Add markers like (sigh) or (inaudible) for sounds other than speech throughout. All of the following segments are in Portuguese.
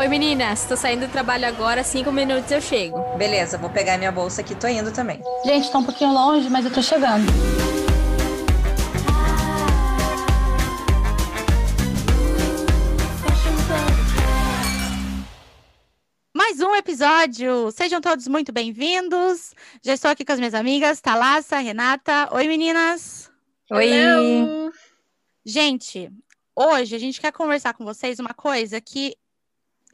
Oi meninas, tô saindo do trabalho agora, cinco minutos eu chego. Beleza, vou pegar minha bolsa aqui, tô indo também. Gente, tá um pouquinho longe, mas eu tô chegando. Mais um episódio! Sejam todos muito bem-vindos. Já estou aqui com as minhas amigas, Thalassa, Renata. Oi, meninas! Oi! Hello. Gente, hoje a gente quer conversar com vocês uma coisa que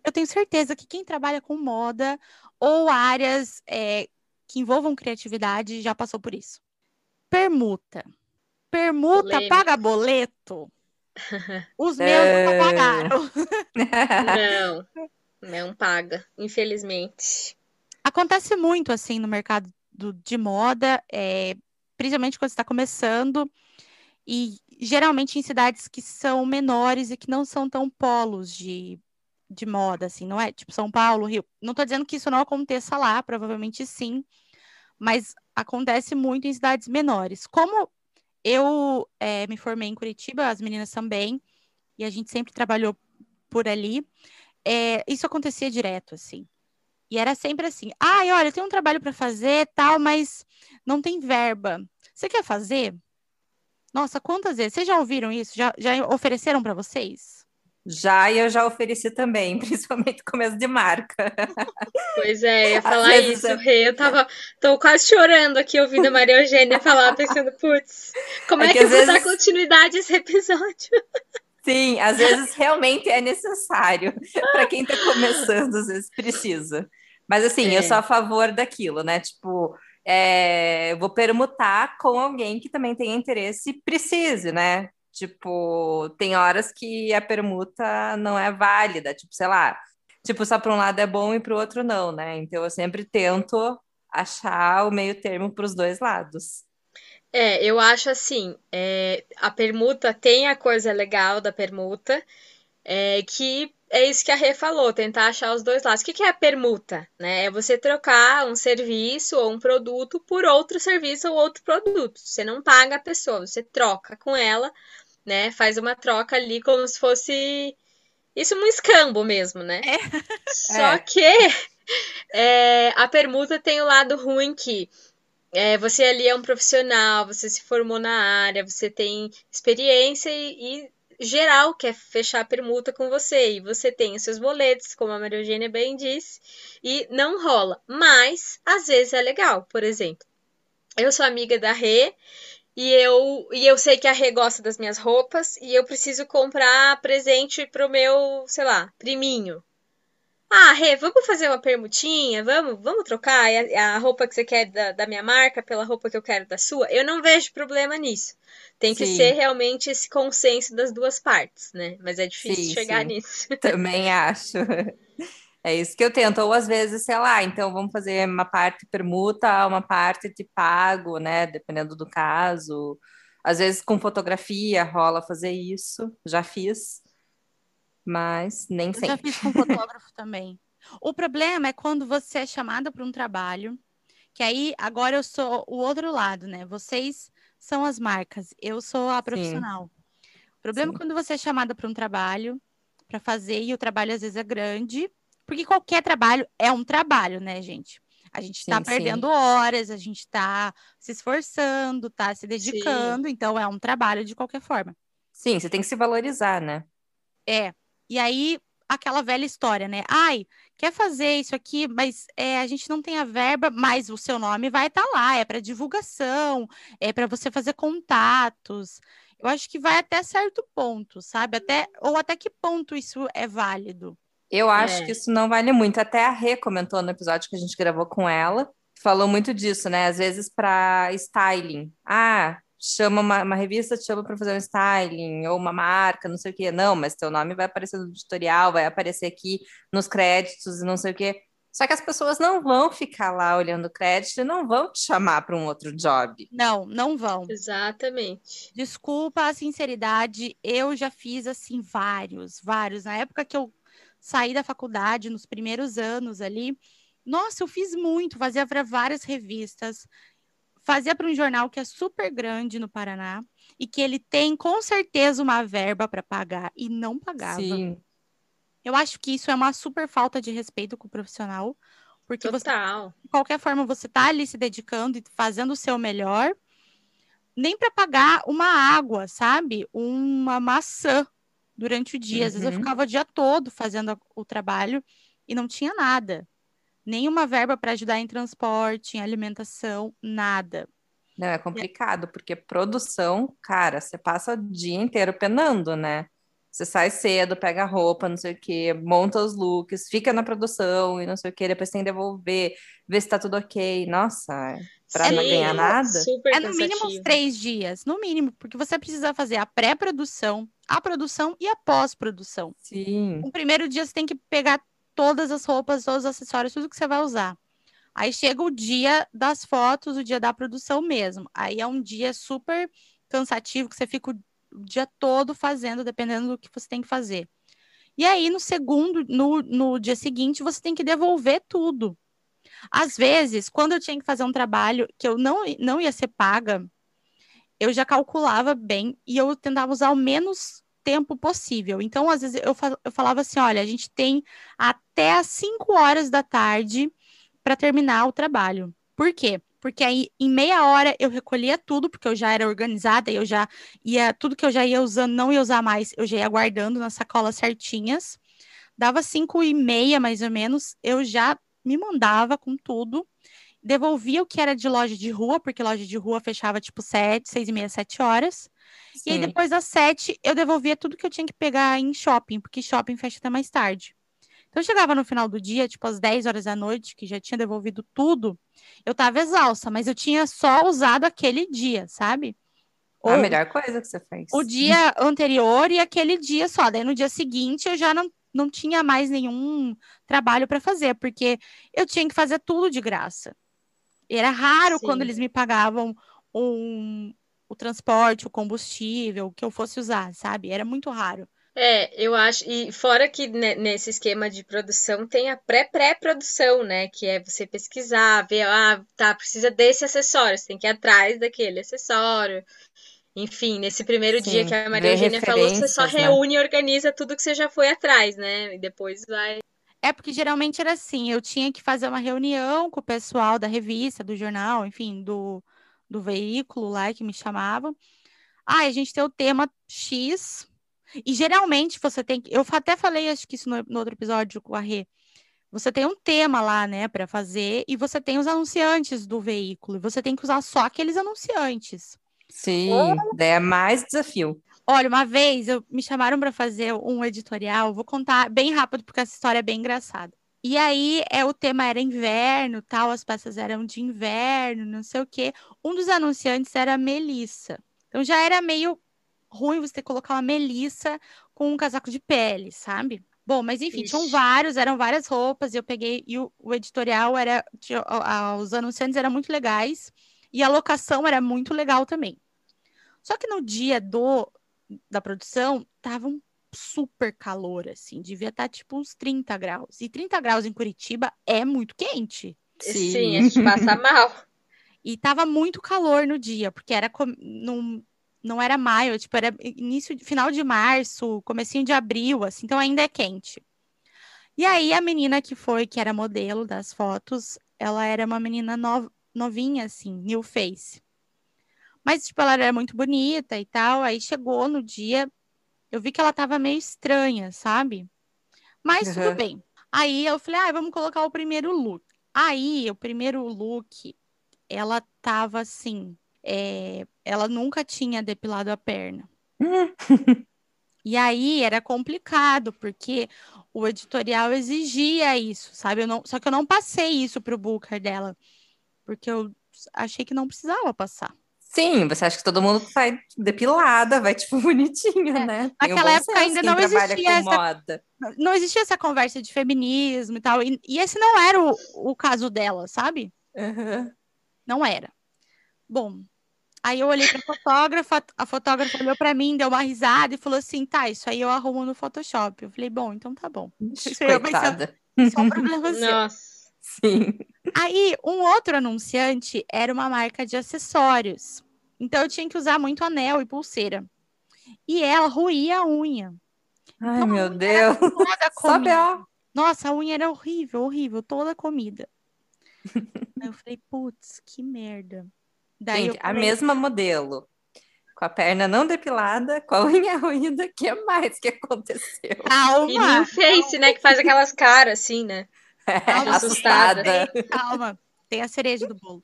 eu tenho certeza que quem trabalha com moda ou áreas é, que envolvam criatividade já passou por isso. Permuta. Permuta Polêmica. paga boleto? (laughs) Os meus É. nunca pagaram. Não, (laughs) não paga, infelizmente. Acontece muito assim no mercado do- de moda, é, principalmente quando está começando, e geralmente em cidades que são menores e que não são tão polos de, de moda, assim, não é? Tipo São Paulo, Rio. Não estou dizendo que isso não aconteça lá, provavelmente sim, mas acontece muito em cidades menores. Como eu é, me formei em Curitiba, as meninas também, e a gente sempre trabalhou por ali, é, isso acontecia direto, assim. E era sempre assim: ai, olha, tenho um trabalho para fazer, tal, mas não tem verba. Você quer fazer? Nossa, quantas vezes? Vocês já ouviram isso? Já, já ofereceram para vocês? Já e eu já ofereci também, (laughs) principalmente começo de marca. Pois é, eu ia falar vezes isso, eu- Rê. Eu tava, tô quase chorando aqui ouvindo a Maria Eugênia falar, pensando, putz, como É é, que que, eu às vou dar vezes- continuidade a esse episódio? Sim, às vezes realmente é necessário. (laughs) Para quem está começando, às vezes precisa. Mas assim, eu É. sou a favor daquilo, né? Tipo, é, eu vou permutar com alguém que também tenha interesse e precise, né? Tipo, tem horas que a permuta não é válida, tipo, sei lá, tipo, só para um lado é bom e para o outro não, né? Então eu sempre tento achar o meio termo para os dois lados. É, eu acho assim, é, a permuta tem a coisa legal da permuta, é, que é isso que a Rê falou, tentar achar os dois lados. O que que é a permuta, né? É você trocar um serviço ou um produto por outro serviço ou outro produto. Você não paga a pessoa, você troca com ela, né? Faz uma troca ali como se fosse isso um escambo mesmo, né? Só É. que (laughs) é, a permuta tem o lado ruim que é, você ali é um profissional, você se formou na área, você tem experiência e, e geral quer fechar a permuta com você. E você tem os seus boletos, como a Maria Eugênia bem disse, e não rola. Mas, às vezes é legal, por exemplo. Eu sou amiga da Rê e eu, e eu sei que a Rê gosta das minhas roupas e eu preciso comprar presente pro meu, sei lá, priminho. Ah, Rê, vamos fazer uma permutinha? Vamos, vamos trocar a, a roupa que você quer da, da minha marca pela roupa que eu quero da sua? Eu não vejo problema nisso. Tem que Sim. ser realmente esse consenso das duas partes, né? Mas é difícil Sim, chegar sim. nisso. Também acho. (laughs) É isso que eu tento. Ou às vezes, sei lá, então vamos fazer uma parte permuta, uma parte de pago, né? Dependendo do caso. Às vezes com fotografia rola fazer isso. Já fiz. Mas nem Eu já sempre. fiz com (laughs) fotógrafo também. O problema é quando você é chamada para um trabalho, que aí agora eu sou o outro lado, né? Vocês são as marcas, eu sou a profissional. O problema Sim. é quando você é chamada para um trabalho para fazer e o trabalho às vezes é grande, porque qualquer trabalho é um trabalho, né, gente? A gente está Sim, sim. perdendo horas, a gente está se esforçando, está se dedicando, então é um trabalho de qualquer forma. Sim, você tem que se valorizar, né? É. E aí, aquela velha história, né? Ai, quer fazer isso aqui, mas é, a gente não tem a verba, mas o seu nome vai estar lá, é para divulgação, é para você fazer contatos. Eu acho que vai até certo ponto, sabe? Até, ou até que ponto isso é válido. Eu acho É. que isso não vale muito. Até a Rê comentou no episódio que a gente gravou com ela, falou muito disso, né? Às vezes para styling. Ah, chama uma, uma revista, te chama para fazer um styling, ou uma marca, não sei o quê. Não, mas teu nome vai aparecer no editorial, vai aparecer aqui nos créditos e não sei o quê. Só que as pessoas não vão ficar lá olhando o crédito e não vão te chamar para um outro job. Não, não vão. Exatamente. Desculpa a sinceridade, eu já fiz assim vários, vários. Na época que eu saí da faculdade, nos primeiros anos ali, nossa, eu fiz muito, fazia para várias revistas, fazia para um jornal que é super grande no Paraná e que ele tem com certeza uma verba para pagar e não pagava. Sim. Eu acho que isso é uma super falta de respeito com o profissional, porque você, Total. de qualquer forma, você tá ali se dedicando e fazendo o seu melhor, nem para pagar uma água, sabe? Uma maçã durante o dia. Às vezes eu Uhum. ficava o dia todo fazendo o trabalho e não tinha nada. Nenhuma verba para ajudar em transporte, em alimentação, nada. Não, é complicado, porque produção, cara, você passa o dia inteiro penando, né? Você sai cedo, pega a roupa, não sei o quê, monta os looks, fica na produção e não sei o quê, depois tem que devolver, ver se tá tudo ok. Nossa, pra não Sim, ganhar nada? É no mínimo uns três dias, no mínimo, porque você precisa fazer a pré-produção, a produção e a pós-produção. Sim. No primeiro dia você tem que pegar todas as roupas, todos os acessórios, tudo que você vai usar. Aí chega o dia das fotos, o dia da produção mesmo. Aí é um dia super cansativo, que você fica o dia todo fazendo, dependendo do que você tem que fazer. E aí, no segundo, no, no dia seguinte, você tem que devolver tudo. Às vezes, quando eu tinha que fazer um trabalho que eu não, não ia ser paga, eu já calculava bem e eu tentava usar o menos tempo possível. Então, às vezes, eu, eu falava assim: olha, a gente tem até às 5 horas da tarde para terminar o trabalho. Por quê? Porque aí, em meia hora, eu recolhia tudo, porque eu já era organizada, e eu já ia, tudo que eu já ia usando, não ia usar mais, eu já ia guardando nas sacolas certinhas. Dava cinco e meia, mais ou menos, eu já me mandava com tudo, devolvia o que era de loja de rua, porque loja de rua fechava tipo sete, seis e meia, sete horas. E aí, Sim. depois das sete, eu devolvia tudo que eu tinha que pegar em shopping, porque shopping fecha até mais tarde. Então, eu chegava no final do dia, tipo às 10 horas da noite, que já tinha devolvido tudo, eu tava exausta, mas eu tinha só usado aquele dia, sabe? A Ou melhor coisa que você fez. o dia anterior e aquele dia só. Daí no dia seguinte eu já não, não tinha mais nenhum trabalho para fazer, porque eu tinha que fazer tudo de graça. Era raro Sim. quando eles me pagavam um, o transporte, o combustível, que eu fosse usar, sabe? Era muito raro. É, eu acho. E fora que ne- nesse esquema de produção tem a pré-pré-produção, né? Que é você pesquisar, ver, ah, tá, precisa desse acessório, você tem que ir atrás daquele acessório. Enfim, nesse primeiro dia Sim, que a Maria Eugênia falou, você só né? reúne e organiza tudo que você já foi atrás, né? E depois vai. É porque geralmente era assim, eu tinha que fazer uma reunião com o pessoal da revista, do jornal, enfim, do, do veículo lá que me chamavam. Ah, a gente tem o tema X. E geralmente você tem que. Eu até falei, acho que isso no, no outro episódio com a Rê. Você tem um tema lá, né, para fazer, e você tem os anunciantes do veículo, e você tem que usar só aqueles anunciantes. Sim, é mais desafio. Olha, uma vez eu, me chamaram para fazer um editorial, vou contar bem rápido porque essa história é bem engraçada. E aí, é, o tema era inverno, tal, as peças eram de inverno, não sei o quê. Um dos anunciantes era a Melissa. Então já era meio ruim você colocar uma Melissa com um casaco de pele, sabe? Bom, mas enfim, tinham Ixi. vários, eram várias roupas, e eu peguei, e o, o editorial era, tinha- a- os anunciantes eram muito legais, e a locação era muito legal também. Só que no dia do da produção, tava um super calor, assim, devia estar tipo uns 30 graus. E 30 graus em Curitiba é muito quente. Sim, a gente passa (laughs) mal. E tava muito calor no dia, porque era com- não, não era maio, tipo, era início, final de março, comecinho de abril, assim, então ainda é quente. E aí a menina que foi, que era modelo das fotos, ela era uma menina no- novinha, assim, new face. Mas, tipo, ela era muito bonita e tal. Aí chegou no dia, eu vi que ela tava meio estranha, sabe? Mas tudo Uhum. bem. Aí eu falei, ah, vamos colocar o primeiro look. Aí, o primeiro look, ela tava assim, é, ela nunca tinha depilado a perna. (laughs) E aí era complicado, porque o editorial exigia isso, sabe? Eu não, só que eu não passei isso pro booker dela, porque eu achei que não precisava passar. Sim, você acha que todo mundo sai depilada, vai tipo (laughs) bonitinha, né? Tem um Naquela bom época ainda não existia essa- moda. Não existia essa conversa de feminismo e tal, e, e esse não era o, o caso dela, sabe? Uhum. Não era. Bom, aí eu olhei pra fotógrafa, a fotógrafa olhou pra mim, deu uma risada e falou assim: tá, isso aí eu arrumo no Photoshop. Eu falei, bom, então tá bom. (laughs) Coitada. Só um problema (laughs) seu. Nossa. Sim. Aí, um outro anunciante era uma marca de acessórios. Então, eu tinha que usar muito anel e pulseira. E ela ruía a unha. Ai, Então, meu unha Deus. (laughs) Comida. B.O. Nossa, a unha era horrível, horrível, toda comida. (laughs) Aí eu falei, putz, que merda. Daí Gente, eu a mesma modelo. Com a perna não depilada, com a unha (laughs) ruída, o que mais que aconteceu? E calma, New Face, né? Que faz aquelas caras assim, né? Calma, assustada. calma. Tem a cereja do bolo.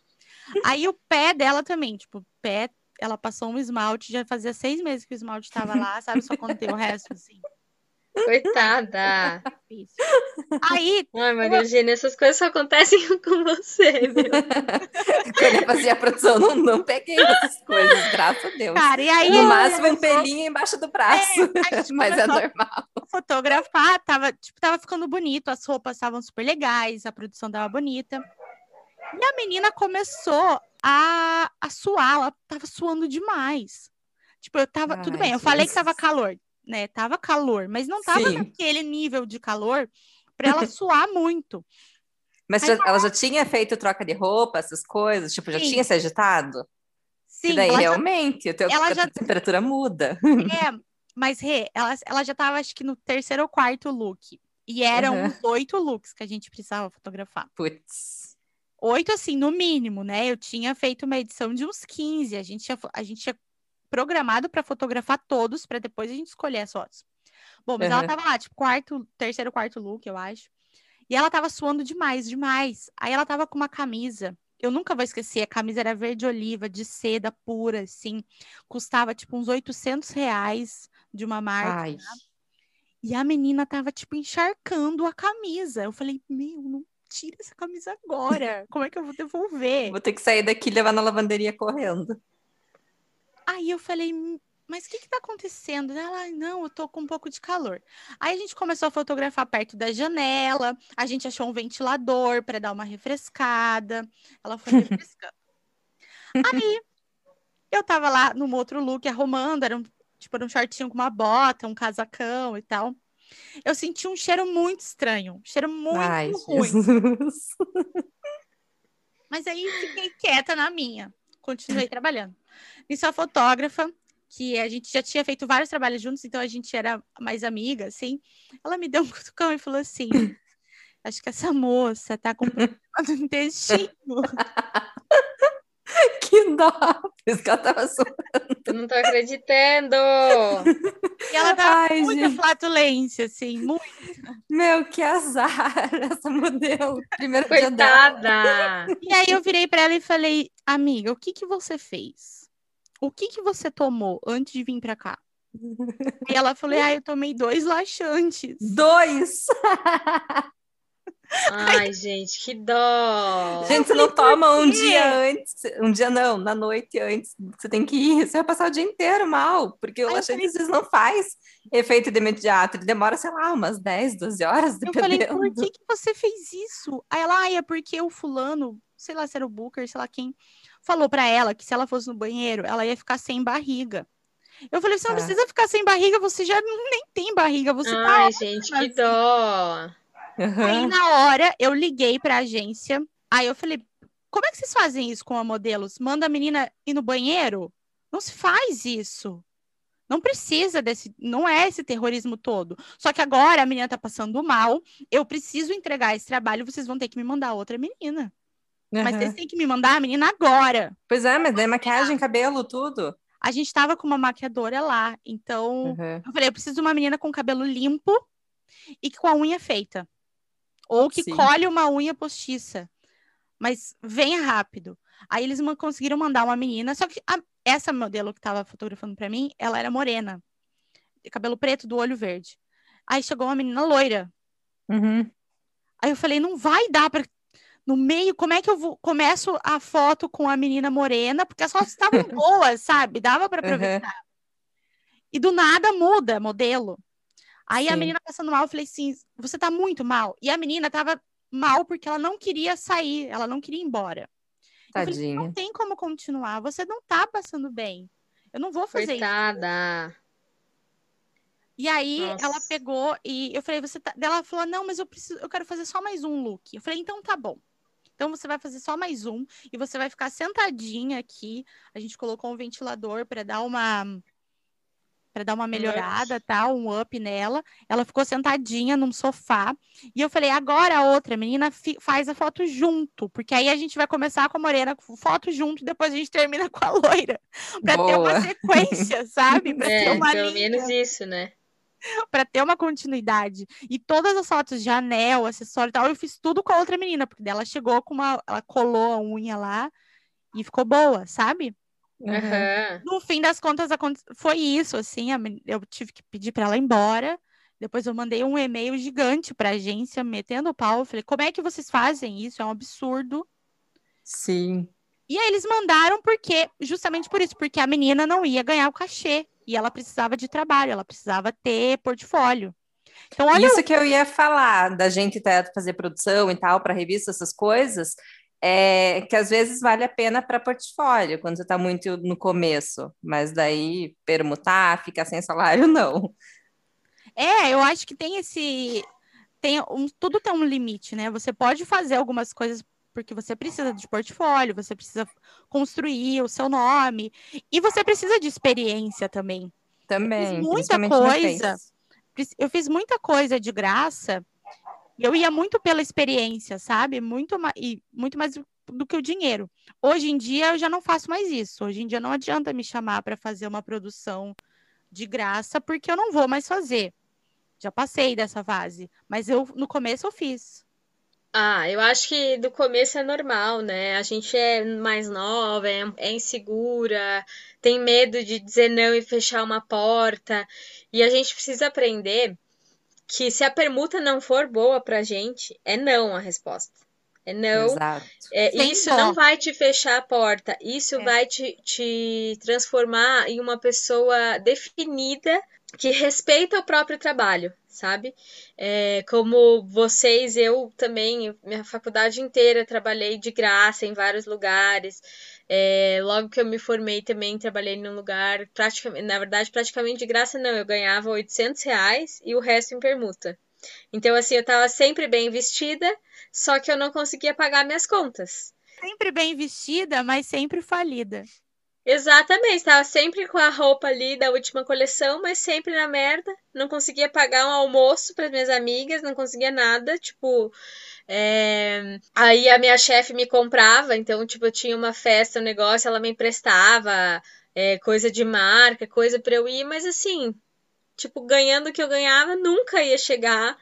Aí o pé dela também, tipo, pé, ela passou um esmalte, já fazia seis meses que o esmalte estava lá, sabe? Só quando tem o resto, assim. Coitada. Isso. Aí, Ai, Maria Eugênia, essas coisas só acontecem (laughs) com você, meu. (laughs) Quando eu fazia a produção, não, não peguei essas coisas, graças a Deus. cara, e aí. No máximo, um pelinho embaixo do braço. a gente (laughs) Mas é normal. fotografar, tava, tipo, tava ficando bonito, as roupas estavam super legais, a produção tava bonita. E a menina começou a, a suar, ela tava suando demais. Tipo, eu tava. tudo Ai, bem, eu falei que tava calor, né? Tava calor, mas não tava Sim. naquele nível de calor pra ela (laughs) suar muito. Mas já- ela já tinha feito troca de roupa, essas coisas? Tipo, já Sim. tinha se agitado? Sim, e daí, ela já- realmente, o teu, a já- temperatura muda. É, mas Rê, ela, ela já tava, acho que no terceiro ou quarto look. E eram Uhum. uns oito looks que a gente precisava fotografar. Putz. Oito, assim, no mínimo, né? Eu tinha feito uma edição de uns 15. A gente tinha, a gente tinha programado para fotografar todos, para depois a gente escolher as fotos. Bom, mas ela Uhum. tava lá, tipo, quarto, terceiro, quarto look, eu acho. E ela tava suando demais, demais. Aí ela tava com uma camisa. Eu nunca vou esquecer, a camisa era verde oliva, de seda pura, assim. Custava, tipo, uns 800 reais de uma marca. Ai. E a menina tava, tipo, encharcando a camisa. Eu falei, meu, não tira essa camisa agora. (laughs) Como é que eu vou devolver? Vou ter que sair daqui e levar na lavanderia correndo. Aí eu falei, "Hum, mas o que que tá acontecendo? Ela, "Ai, não, eu tô com um pouco de calor. Aí a gente começou a fotografar perto da janela. A gente achou um ventilador para dar uma refrescada. Ela foi (laughs) refrescando. Aí eu tava lá num outro look arrumando, era um, tipo, era um shortinho com uma bota, um casacão e tal. Eu senti um cheiro muito estranho, um cheiro muito Ai, ruim. Jesus. (laughs) Mas aí fiquei quieta na minha, continuei trabalhando. Nisso a fotógrafa, que a gente já tinha feito vários trabalhos juntos, então a gente era mais amiga, assim. Ela me deu um (laughs) cutucão e falou assim: Acho que essa moça tá com problema no intestino. (laughs) Que dó. Por isso que ela tava suando. Eu não tô acreditando. E ela tava Ai, com muita gente. flatulência, assim, muito. Meu, que azar (laughs) essa modelo. Primeiro dia dela. Coitada. E aí eu virei pra ela e falei: Amiga, o que que você fez? O que que você tomou antes de vir pra cá? (laughs) E ela falou: Ah, eu tomei dois laxantes. Dois! (laughs) Ai, gente, que dó. Gente, você não toma um dia antes, um dia não, na noite antes, você tem que ir, você vai passar o dia inteiro mal, porque o laxante às vezes não faz efeito de imediato, ele demora, sei lá, umas 10, 12 horas, Eu falei, dependendo. por que, que você fez isso? Aí ela, ah, é porque o fulano, sei lá se era o Booker, sei lá quem, falou pra ela que se ela fosse no banheiro, ela ia ficar sem barriga. Eu falei, você não Ah. precisa ficar sem barriga, você já nem tem barriga, você tá Ai, gente, que dó. Aí Aham. na hora eu liguei pra agência. Aí eu falei: como é que vocês fazem isso com a modelos? Manda a menina ir no banheiro? Não se faz isso. Não precisa desse, não é esse terrorismo todo. Só que agora a menina tá passando mal, eu preciso entregar esse trabalho, vocês vão ter que me mandar outra menina. Mas Aham. vocês têm que me mandar a menina agora. Pois é, mas daí maquiagem, cabelo, tudo. A gente tava com uma maquiadora lá, então Aham. eu falei, eu preciso de uma menina com cabelo limpo e com a unha feita. Ou que Sim. colhe uma unha postiça. Mas venha rápido. Aí eles conseguiram mandar uma menina, só que a- essa modelo que tava fotografando pra mim, ela era morena. Cabelo preto, do olho verde. Aí chegou uma menina loira. Uhum. Aí eu falei, não vai dar pra. No meio, como é que eu vou... começo a foto com a menina morena? Porque as fotos estavam (laughs) boas, sabe? Dava pra Uhum. aproveitar. E do nada muda modelo. Aí a Sim. menina passando mal, eu falei assim: você tá muito mal. E a menina tava mal porque ela não queria sair, ela não queria ir embora. Eu falei, Tadinha. não tem como continuar, você não tá passando bem. Eu não vou fazer isso. Coitada. E aí Nossa. ela pegou e eu falei, você tá. Ela falou, não, mas eu preciso, eu quero fazer só mais um look. Eu falei, então tá bom. Então você vai fazer só mais um e você vai ficar sentadinha aqui. A gente colocou um ventilador para dar uma para dar uma melhorada, tal, um up nela. Ela ficou sentadinha num sofá e eu falei: "Agora a outra menina faz a foto junto, porque aí a gente vai começar com a morena foto junto e depois a gente termina com a (laughs) loira, para ter uma sequência, sabe? Pra é, ter uma pelo linha. menos isso, né? para ter uma continuidade. E todas as fotos de anel, acessório e tal, eu fiz tudo com a outra menina, porque dela chegou com uma. Ela colou a unha lá e ficou boa, sabe? Uhum. No fim das contas, foi isso, assim, eu tive que pedir para ela ir embora. Depois eu mandei um e-mail gigante para a agência, metendo o pau. Eu falei, como é que vocês fazem isso? É um absurdo. Sim. E aí eles mandaram porque, justamente por isso, porque a menina não ia ganhar o cachê. E ela precisava de trabalho, ela precisava ter portfólio. Então, olha Isso que eu ia falar, da gente fazer produção e tal, para revista, essas coisas, é que às vezes vale a pena para portfólio, quando você está muito no começo, mas daí permutar, ficar sem salário, (laughs) não. É, eu acho que tem esse. Tem um, tudo tem um limite, né? Você pode fazer algumas coisas porque você precisa de portfólio, você precisa construir o seu nome e você precisa de experiência também. Também. Eu fiz muita coisa. Eu fiz muita coisa de graça. Eu ia muito pela experiência, sabe? Muito e muito mais do que o dinheiro. Hoje em dia eu já não faço mais isso. Hoje em dia não adianta me chamar para fazer uma produção de graça porque eu não vou mais fazer. Já passei dessa fase, mas eu no começo eu fiz. Ah, eu acho que do começo é normal, né? A gente é mais nova, é, é insegura, tem medo de dizer não e fechar uma porta. E a gente precisa aprender que se a permuta não for boa pra gente, é não a resposta. É não. Exato. É, isso não vai te fechar a porta. Isso é. vai te, te transformar em uma pessoa definida que respeita o próprio trabalho sabe? É, como vocês, eu também, minha faculdade inteira trabalhei de graça em vários lugares. É, logo que eu me formei também trabalhei num lugar, praticamente, na verdade, praticamente de graça não, eu ganhava 800 reais e o resto em permuta. Então, assim, eu estava sempre bem vestida, só que eu não conseguia pagar minhas contas. Sempre bem vestida, mas sempre falida. Exatamente, estava sempre com a roupa ali da última coleção, mas sempre na merda. Não conseguia pagar um almoço para minhas amigas, não conseguia nada. Tipo, é... aí a minha chefe me comprava, então, tipo, eu tinha uma festa, um negócio, ela me emprestava é, coisa de marca, coisa para eu ir, mas assim, tipo, ganhando o que eu ganhava, nunca ia chegar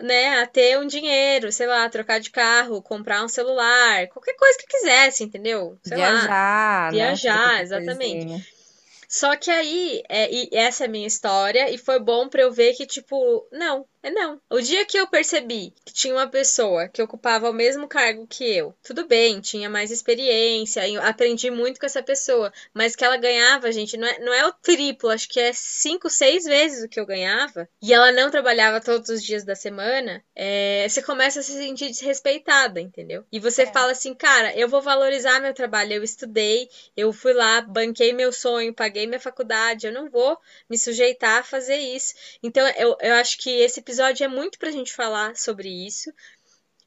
né, a ter um dinheiro, sei lá, trocar de carro, comprar um celular, qualquer coisa que quisesse, entendeu? Sei viajar, lá, viajar, né? exatamente. Só que aí, é, e essa é a minha história, e foi bom para eu ver que, tipo, não, é não. O dia que eu percebi que tinha uma pessoa que ocupava o mesmo cargo que eu, tudo bem, tinha mais experiência, aprendi muito com essa pessoa, mas que ela ganhava, gente, não é, não é o triplo, acho que é cinco, seis vezes o que eu ganhava, e ela não trabalhava todos os dias da semana, é, você começa a se sentir desrespeitada, entendeu? E você é. fala assim, cara, eu vou valorizar meu trabalho, eu estudei, eu fui lá, banquei meu sonho, paguei minha faculdade, eu não vou me sujeitar a fazer isso. Então, eu, eu acho que esse episódio é muito pra gente falar sobre isso.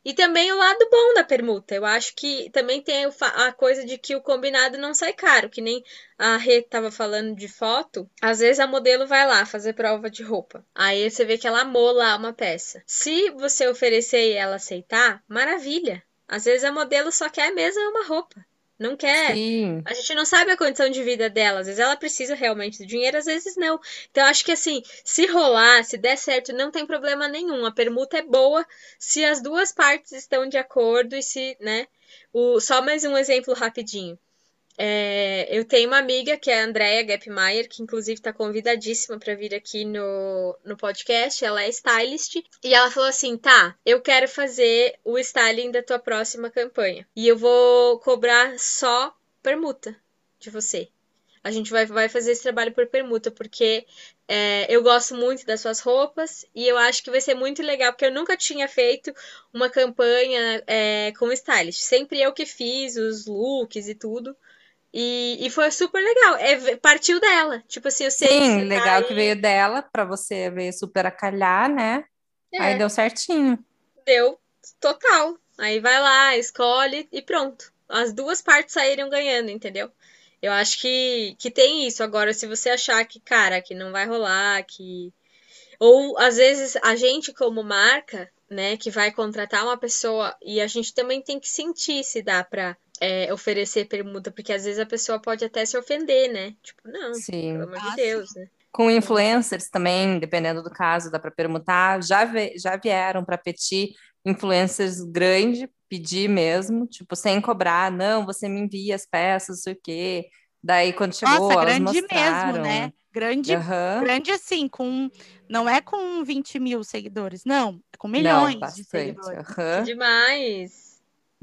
E também o lado bom da permuta. Eu acho que também tem a coisa de que o combinado não sai caro, que nem a Rê tava falando de foto. Às vezes a modelo vai lá fazer prova de roupa. Aí você vê que ela amou lá uma peça. Se você oferecer e ela aceitar, maravilha. Às vezes a modelo só quer mesmo uma roupa. Não quer. Sim. A gente não sabe a condição de vida dela. Às vezes ela precisa realmente do dinheiro, às vezes não. Então, acho que assim, se rolar, se der certo, não tem problema nenhum. A permuta é boa se as duas partes estão de acordo e se, né? O, só mais um exemplo rapidinho. É, eu tenho uma amiga que é a Andrea Gapmeyer, que inclusive está convidadíssima para vir aqui no, no podcast. Ela é stylist e ela falou assim: tá, eu quero fazer o styling da tua próxima campanha e eu vou cobrar só permuta de você. A gente vai, vai fazer esse trabalho por permuta, porque é, eu gosto muito das suas roupas e eu acho que vai ser muito legal, porque eu nunca tinha feito uma campanha é, com stylist. Sempre eu que fiz os looks e tudo. E, e foi super legal. É, partiu dela. Tipo assim, eu sei. Sim, legal que veio dela, para você ver super acalhar, né? É. Aí deu certinho. Deu total. Aí vai lá, escolhe e pronto. As duas partes saíram ganhando, entendeu? Eu acho que, que tem isso. Agora, se você achar que, cara, que não vai rolar, que. Ou às vezes a gente, como marca, né, que vai contratar uma pessoa, e a gente também tem que sentir se dá pra é, oferecer permuta, porque às vezes a pessoa pode até se ofender, né? Tipo, não, Sim. pelo amor de Ah, Deus, né? Com influencers também, dependendo do caso, dá para permutar. Já, já vieram para pedir influencers grandes, pedir mesmo, tipo, sem cobrar. Não, você me envia as peças, não sei o quê. Daí, quando chegou, Nossa, elas grande mostraram. mesmo, né? Grande, Aham. grande assim, com. Não é com 20 mil seguidores, não. É com milhões Não, de bastante. seguidores. aham. Demais.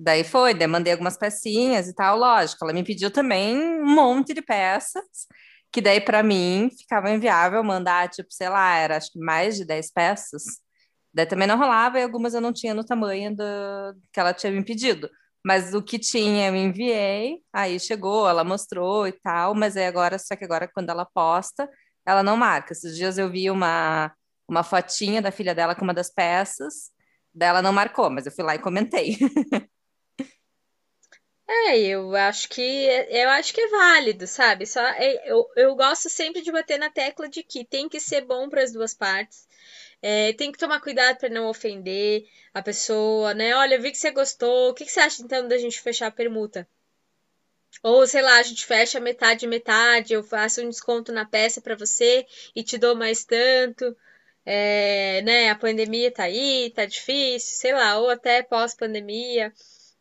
Daí foi, daí mandei algumas pecinhas e tal, lógico. Ela me pediu também um monte de peças, que daí para mim ficava inviável mandar, tipo, sei lá, era acho que mais de 10 peças. Daí também não rolava e algumas eu não tinha no tamanho do que ela tinha me pedido. Mas o que tinha eu enviei, aí chegou, ela mostrou e tal, mas aí agora, só que agora quando ela posta, ela não marca. Esses dias eu vi uma, uma fotinha da filha dela com uma das peças, dela não marcou, mas eu fui lá e comentei. (laughs) É, eu acho que eu acho que é válido, sabe? Só é, eu, eu gosto sempre de bater na tecla de que tem que ser bom para as duas partes. É, tem que tomar cuidado para não ofender a pessoa, né? Olha, eu vi que você gostou. O que que você acha então da gente fechar a permuta? Ou sei lá, a gente fecha metade metade, eu faço um desconto na peça para você e te dou mais tanto. É, né? A pandemia tá aí, tá difícil, sei lá, ou até pós-pandemia.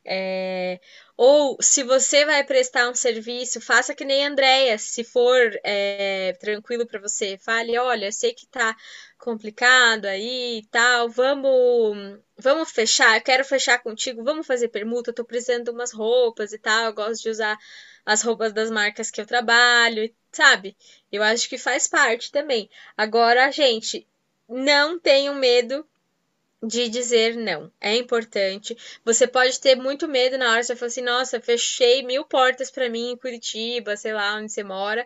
É, ou se você vai prestar um serviço, faça que nem a Andrea, se for é, tranquilo para você, fale, olha, eu sei que tá complicado aí e tal, vamos, vamos fechar, eu quero fechar contigo, vamos fazer permuta, eu tô precisando de umas roupas e tal, eu gosto de usar as roupas das marcas que eu trabalho, sabe? Eu acho que faz parte também. Agora, gente, não tenham medo de dizer não. É importante. Você pode ter muito medo na hora você fala assim, nossa, fechei mil portas para mim em Curitiba, sei lá onde você mora.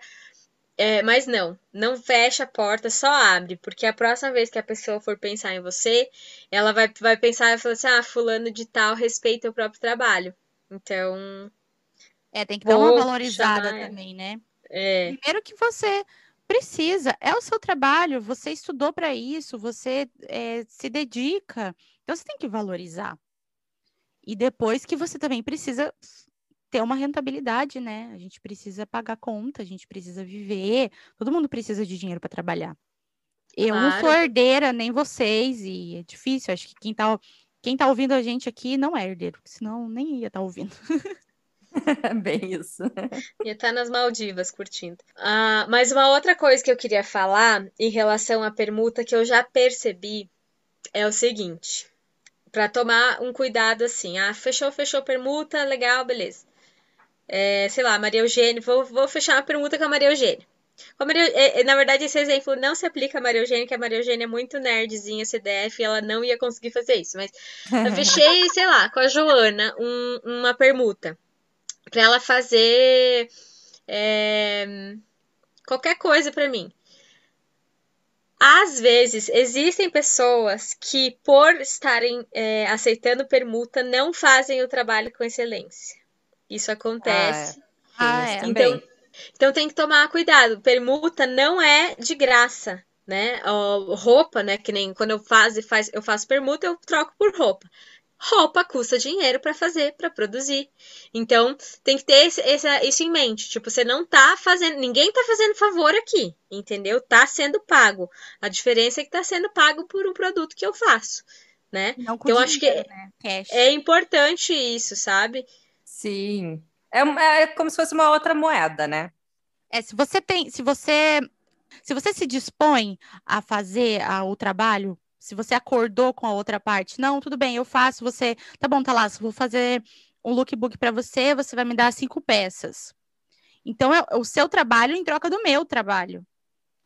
É, mas não, não fecha a porta, só abre, porque a próxima vez que a pessoa for pensar em você, ela vai, vai pensar e falar assim: ah, fulano de tal respeita o próprio trabalho. Então, É, tem que dar uma valorizada também, né? é, Primeiro que você precisa, é o seu trabalho, você estudou para isso, você é, se dedica, então você tem que valorizar. E depois que você também precisa ter uma rentabilidade, né? A gente precisa pagar conta, a gente precisa viver, todo mundo precisa de dinheiro para trabalhar. Eu não sou Claro. herdeira, nem vocês, e é difícil, acho que quem tá, quem tá ouvindo a gente aqui não é herdeiro, senão nem ia estar ouvindo. (laughs) (laughs) Bem isso. ia estar nas Maldivas curtindo. Ah, mas uma outra coisa que eu queria falar em relação à permuta que eu já percebi é o seguinte. Para tomar um cuidado assim, ah, fechou, fechou permuta, legal, beleza. É, sei lá, Maria Eugênia, vou, vou fechar uma permuta com a Maria Eugênia. Maria, é, é, na verdade, esse exemplo não se aplica a Maria Eugênia, que a Maria Eugênia é muito nerdzinha, CDF, e ela não ia conseguir fazer isso. Mas eu fechei, (laughs) sei lá, com a Joana, um- uma permuta para ela fazer é, qualquer coisa para mim. Às vezes, existem pessoas que, por estarem é, aceitando permuta, não fazem o trabalho com excelência. Isso acontece. Ah, é. isso também. Então tem que tomar cuidado. Permuta não é de graça, né? Roupa, né? Que nem quando eu faço, faz, eu faço permuta, eu troco por roupa. Roupa custa dinheiro para fazer, para produzir. Então tem que ter esse, essa- isso em mente. Tipo, você não tá fazendo, ninguém tá fazendo favor aqui, entendeu? Tá sendo pago. A diferença é que tá sendo pago por um produto que eu faço, né? Não Então, acho que né? É importante isso, sabe? Sim. É, é como se fosse uma outra moeda, né? É, se você tem, se você, se você se dispõe a fazer a- o trabalho, se você acordou com a outra parte, não, tudo bem, eu faço, você, tá bom, tá lá, vou fazer um lookbook para você, você vai me dar cinco peças. Então é o seu trabalho em troca do meu trabalho.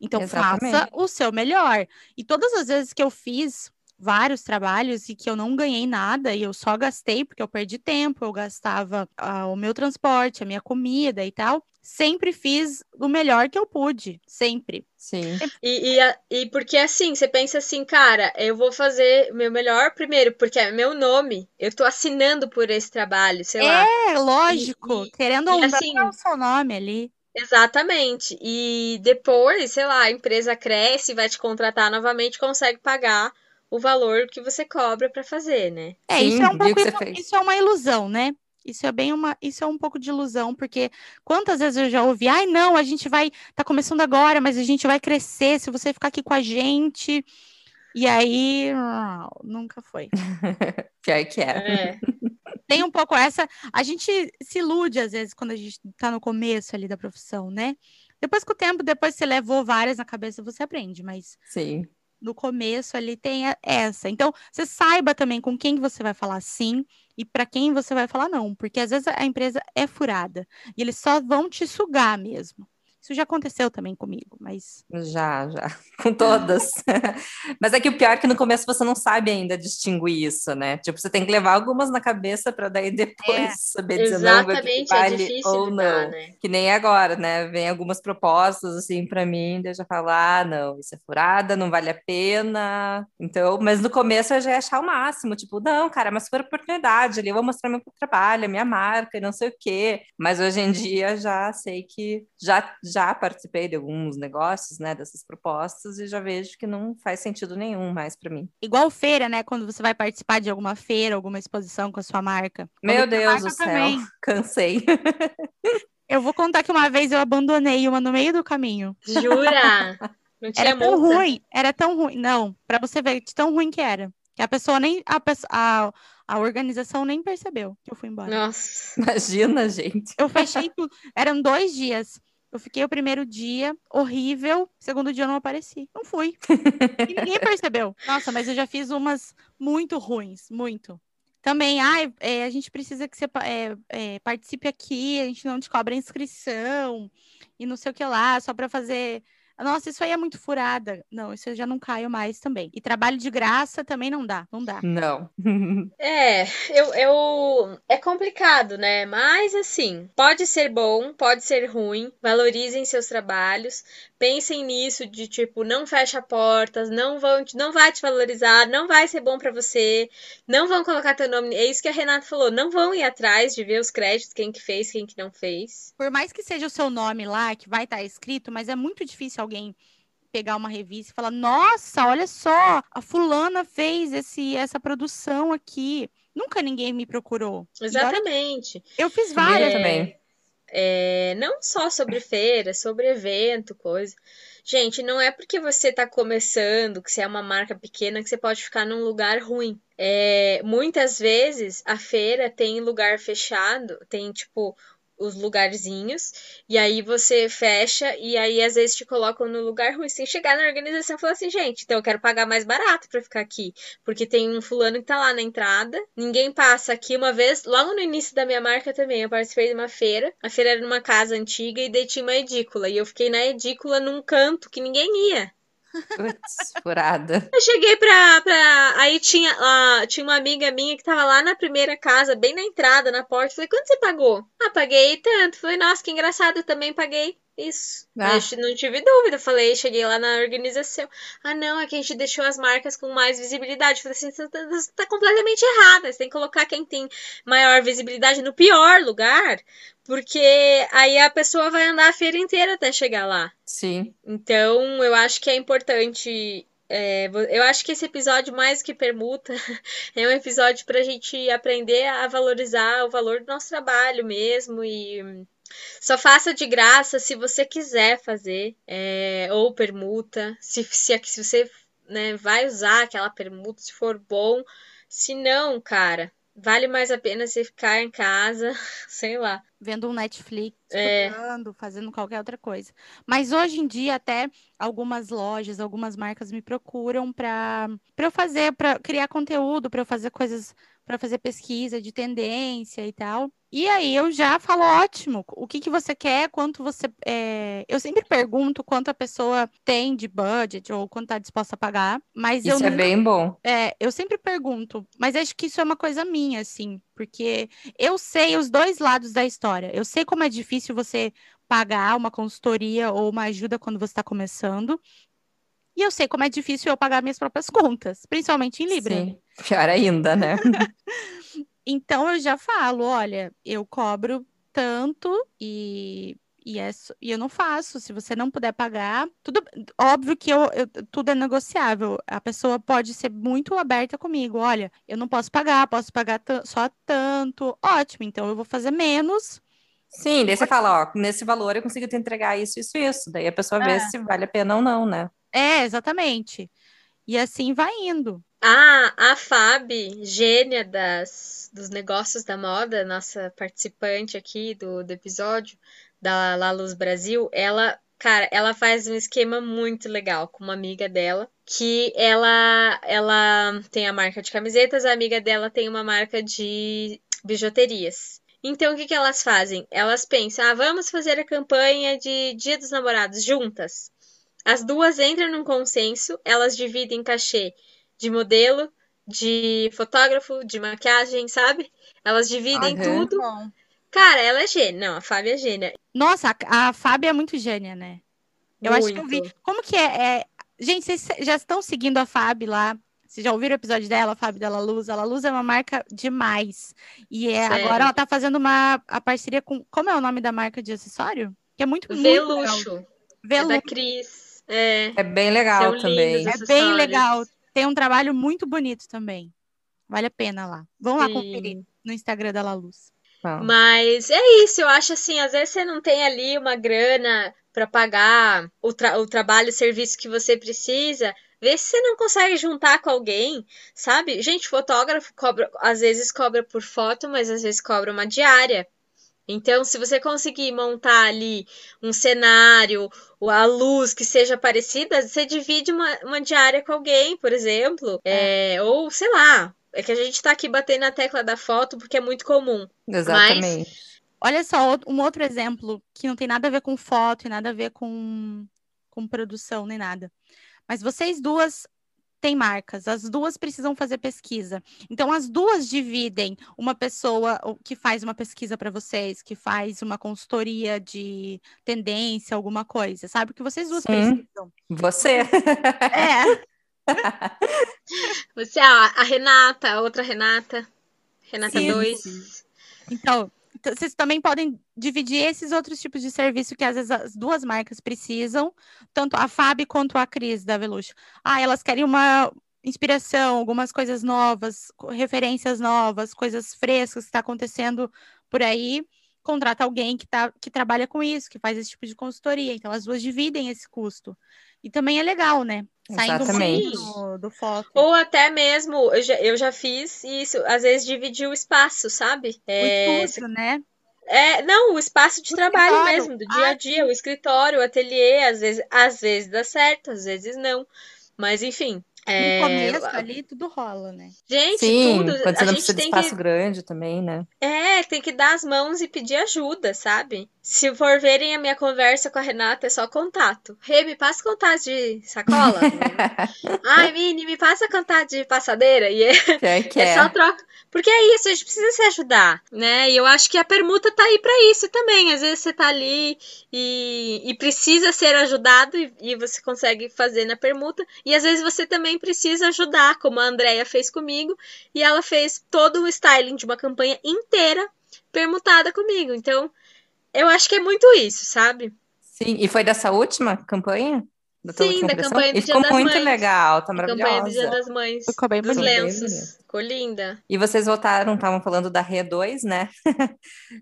Então faça Exatamente. o seu melhor. E todas as vezes que eu fiz vários trabalhos e que eu não ganhei nada e eu só gastei porque eu perdi tempo, eu gastava ah, o meu transporte, a minha comida e tal. Sempre fiz o melhor que eu pude, sempre. Sim. E, e, e porque assim, você pensa assim, cara, eu vou fazer o meu melhor primeiro, porque é meu nome, eu tô assinando por esse trabalho, sei lá. É, lógico, E- querendo ou não, assim- é o seu nome ali. Exatamente. E depois, sei lá, a empresa cresce, vai te contratar novamente, consegue pagar o valor que você cobra pra fazer, né? É, Sim, isso é um pouco fez. isso é uma ilusão, né? Isso é bem uma, isso é um pouco de ilusão, porque quantas vezes eu já ouvi, ai, não, a gente vai, tá começando agora, mas a gente vai crescer se você ficar aqui com a gente. E aí, nunca foi. (laughs) Pior que é. É. Tem um pouco essa, a gente se ilude às vezes quando a gente tá no começo ali da profissão, né? Depois com o tempo, depois você levou várias na cabeça, você aprende, mas Sim. No começo ali tem essa. Então, você saiba também com quem você vai falar sim e para quem você vai falar não, porque às vezes a empresa é furada e eles só vão te sugar mesmo. Isso já aconteceu também comigo, mas Já, já. (laughs) Com todas. (laughs) Mas é que o pior é que no começo você não sabe ainda distinguir isso, né? Tipo, você tem que levar algumas na cabeça para daí (laughs) depois É, saber dizer não, é vale difícil ou lidar, não. né? Que nem agora, né? Vem algumas propostas assim para mim, daí eu já falo, ah, não, isso é furada, não vale a pena. Então, mas no começo eu já ia achar o máximo, tipo, não, cara, é uma super oportunidade ali, eu vou mostrar meu trabalho, a minha marca e não sei o quê. Mas hoje em dia já sei que já, já participei de alguns negócios, né, dessas propostas e já vejo que não faz sentido nenhum mais para mim. igual feira, né? Quando você vai participar de alguma feira, alguma exposição com a sua marca. Meu Deus marca do céu, também. cansei. (laughs) Eu vou contar que uma vez eu abandonei uma no meio do caminho. Jura? (laughs) Não tinha Era tão multa? ruim, era tão ruim. Não, pra você ver de tão ruim que era. Que a pessoa nem. A, a, a organização nem percebeu que eu fui embora. Nossa. Imagina, gente. Eu fechei tudo. Eram dois dias. Eu fiquei o primeiro dia horrível, segundo dia eu não apareci. Não fui. E ninguém (laughs) percebeu. Nossa, mas eu já fiz umas muito ruins, muito. Também, ai, é, a gente precisa que você é, é, participe aqui, a gente não te cobra inscrição e não sei o que lá, só para fazer. Nossa, isso aí é muito furada. Não, isso eu já não caio mais também. E trabalho de graça também não dá, não dá. Não. (laughs) É, eu, eu... é complicado, né? Mas assim, pode ser bom, pode ser ruim. Valorizem seus trabalhos. Pensem nisso de tipo, não fecha portas, não vão, te- não vai te valorizar, não vai ser bom pra você, não vão colocar teu nome. É isso que a Renata falou, não vão ir atrás de ver os créditos, quem que fez, quem que não fez. Por mais que seja o seu nome lá, que vai estar escrito, mas é muito difícil alguém pegar uma revista e falar: Nossa, olha só, a fulana fez esse, essa produção aqui. Nunca ninguém me procurou. Exatamente. Eu fiz várias. Eu também. É, não só sobre feira, sobre evento, coisa. Gente, não é porque você tá começando, que você é uma marca pequena, que você pode ficar num lugar ruim. É, muitas vezes a feira tem lugar fechado, tem tipo os lugarzinhos, e aí você fecha, e aí às vezes te colocam no lugar ruim. Sem chegar na organização e falar assim, gente, então eu quero pagar mais barato pra ficar aqui, porque tem um fulano que tá lá na entrada, ninguém passa aqui. Uma vez, logo no início da minha marca também, eu participei de uma feira, a feira era numa casa antiga e daí tinha uma edícula, e eu fiquei na edícula num canto que ninguém ia. Putz, furada. (laughs) Eu cheguei pra. pra... Aí tinha, ah, tinha uma amiga minha que tava lá na primeira casa, bem na entrada, na porta. Falei, quanto você pagou? Ah, paguei tanto. Falei, nossa, que engraçado, eu também paguei. Isso. Ah. Eu não tive dúvida. Falei, cheguei lá na organização. Ah, não, é que a gente deixou as marcas com mais visibilidade. Falei assim, você tá, você tá completamente errada. Você tem que colocar quem tem maior visibilidade no pior lugar. Porque aí a pessoa vai andar a feira inteira até chegar lá. Sim. Então, eu acho que é importante. é, eu acho que esse episódio, mais que permuta, (laughs) é um episódio para a gente aprender a valorizar o valor do nosso trabalho mesmo. E só faça de graça se você quiser fazer, é, ou permuta. Se, se, se você né, vai usar aquela permuta, se for bom. Se não, cara, vale mais a pena você ficar em casa, (laughs) sei lá. Vendo um Netflix, É. estudando, fazendo qualquer outra coisa. Mas hoje em dia, até algumas lojas, algumas marcas me procuram para para eu fazer, para criar conteúdo, para eu fazer coisas, para fazer pesquisa de tendência e tal. E aí eu já falo, ótimo, o que, que você quer, quanto você. É... Eu sempre pergunto quanto a pessoa tem de budget ou quanto está disposta a pagar. Mas isso eu é bem bom. É, eu sempre pergunto, mas acho que isso é uma coisa minha, assim, porque eu sei os dois lados da história. Eu sei como é difícil você pagar uma consultoria ou uma ajuda quando você está começando. E eu sei como é difícil eu pagar minhas próprias contas, principalmente em Libra. Sim, pior ainda, né? (laughs) Então eu já falo, olha, eu cobro tanto e, e, é, e eu não faço. Se você não puder pagar, tudo óbvio que eu, eu, tudo é negociável. A pessoa pode ser muito aberta comigo. Olha, eu não posso pagar, posso pagar só tanto. Ótimo, então eu vou fazer menos. Sim, daí você fala, ó, nesse valor eu consigo te entregar isso, isso, isso. Daí a pessoa vê é. se vale a pena ou não, né? É, exatamente. E assim vai indo. Ah, a Fábio, gênia das, dos negócios da moda, nossa participante aqui do, do episódio da La Luz Brasil, ela, cara, ela faz um esquema muito legal com uma amiga dela, que ela, ela tem a marca de camisetas, a amiga dela tem uma marca de bijuterias. Então, o que, que elas fazem? Elas pensam, ah, vamos fazer a campanha de Dia dos Namorados juntas. As duas entram num consenso, elas dividem cachê de modelo, de fotógrafo, de maquiagem, sabe? Elas dividem uhum. tudo. Cara, ela é gênia. Não, a Fábia é gênia. Nossa, a, a Fábia é muito gênia, né? Eu muito. acho que eu vi. Como que é, é... Gente, vocês já estão seguindo a Fábia lá? Vocês já ouviram o episódio dela, a Fábio dela Luz? Ela Luz é uma marca demais. E é, agora ela tá fazendo uma a parceria com. Como é o nome da marca de acessório? Que é muito Veluxo. Veluxo. É da Cris. É, é bem legal também. É bem legal tem um trabalho muito bonito também. Vale a pena lá. Vão lá conferir no Instagram da La Luz. Mas é isso, eu acho assim, às vezes você não tem ali uma grana para pagar o, tra o trabalho, o serviço que você precisa, vê se você não consegue juntar com alguém, sabe? Gente, fotógrafo cobra, às vezes cobra por foto, mas às vezes cobra uma diária. Então, se você conseguir montar ali um cenário, a luz que seja parecida, você divide uma, uma diária com alguém, por exemplo. É. É, ou, sei lá, é que a gente tá aqui batendo na tecla da foto porque é muito comum. Exatamente. Mas... Olha só, um outro exemplo que não tem nada a ver com foto e nada a ver com, com produção nem nada. Mas vocês duas tem marcas, as duas precisam fazer pesquisa. Então, as duas dividem uma pessoa que faz uma pesquisa para vocês, que faz uma consultoria de tendência, alguma coisa, sabe? Que vocês duas Sim. precisam. Você. É. Você, a, a Renata, a outra Renata, Renata 2. Então, então, vocês também podem dividir esses outros tipos de serviço que às vezes as duas marcas precisam, tanto a Fab quanto a Cris da Veluxo. Ah, elas querem uma inspiração, algumas coisas novas, referências novas, coisas frescas que está acontecendo por aí. Contrata alguém que, tá, que trabalha com isso, que faz esse tipo de consultoria. Então, as duas dividem esse custo. E também é legal, né? Saindo Exatamente. do, do foco. Ou até mesmo, eu já, eu já fiz isso, às vezes dividir o espaço, sabe? É, o estudo, né? É, não, o espaço de o trabalho escritório. mesmo, do dia a dia, ah, o escritório, o ateliê, às vezes, às vezes dá certo, às vezes não. Mas enfim, é... No começo ali tudo rola, né? Gente, Sim, tudo. Quando você não precisa de espaço que... grande também, né? É, tem que dar as mãos e pedir ajuda, sabe? Se for verem a minha conversa com a Renata, é só contato. Rê, me passa contato de sacola. (laughs) Ai, Mini, me passa contato de passadeira. E é, (laughs) é, é só troca. Porque é isso, a gente precisa se ajudar, né? E eu acho que a permuta tá aí para isso também. Às vezes você tá ali e, e precisa ser ajudado e, e, você consegue fazer na permuta. E às vezes você também precisa ajudar, como a Andrea fez comigo. E ela fez todo o styling de uma campanha inteira permutada comigo. Então, eu acho que é muito isso, sabe? Sim, e foi dessa última campanha? Da Sim, da campanha do e Dia das muito Mães. legal, tá maravilhosa. campanha do Dia das Mães. Ficou bem dos bonito. lenços. Ficou linda. E vocês voltaram, estavam falando da Re 2, né? (laughs)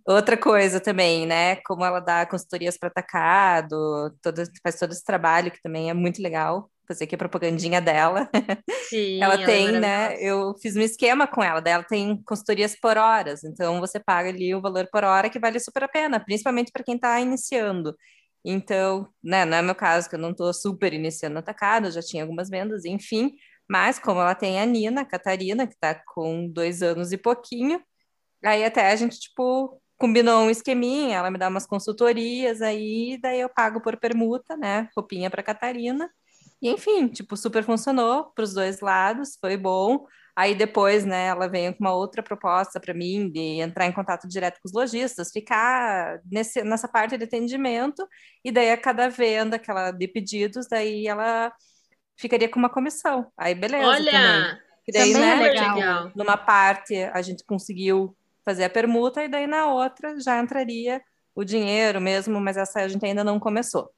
Outra coisa também, né? Como ela dá consultorias para atacado, todo, faz todo esse trabalho que também é muito legal. Fazer aqui a propagandinha dela. (laughs) Sim, ela, ela tem, é né? Eu fiz um esquema com ela, dela tem consultorias por horas, então você paga ali o valor por hora que vale super a pena, principalmente para quem está iniciando. Então, né, não é meu caso, que eu não estou super iniciando atacado, já tinha algumas vendas, enfim. Mas como ela tem a Nina, a Catarina, que está com dois anos e pouquinho, Aí até a gente, tipo, combinou um esqueminha, ela me dá umas consultorias aí, daí eu pago por permuta, né? Roupinha para Catarina. E enfim, tipo, super funcionou para os dois lados, foi bom. Aí depois, né, ela veio com uma outra proposta para mim de entrar em contato direto com os lojistas, ficar nesse, nessa parte de atendimento, e daí a cada venda que ela de pedidos, daí ela ficaria com uma comissão. Aí beleza. Olha, também. E daí, também né, é legal. numa parte a gente conseguiu fazer a permuta, e daí na outra já entraria o dinheiro mesmo, mas essa a gente ainda não começou.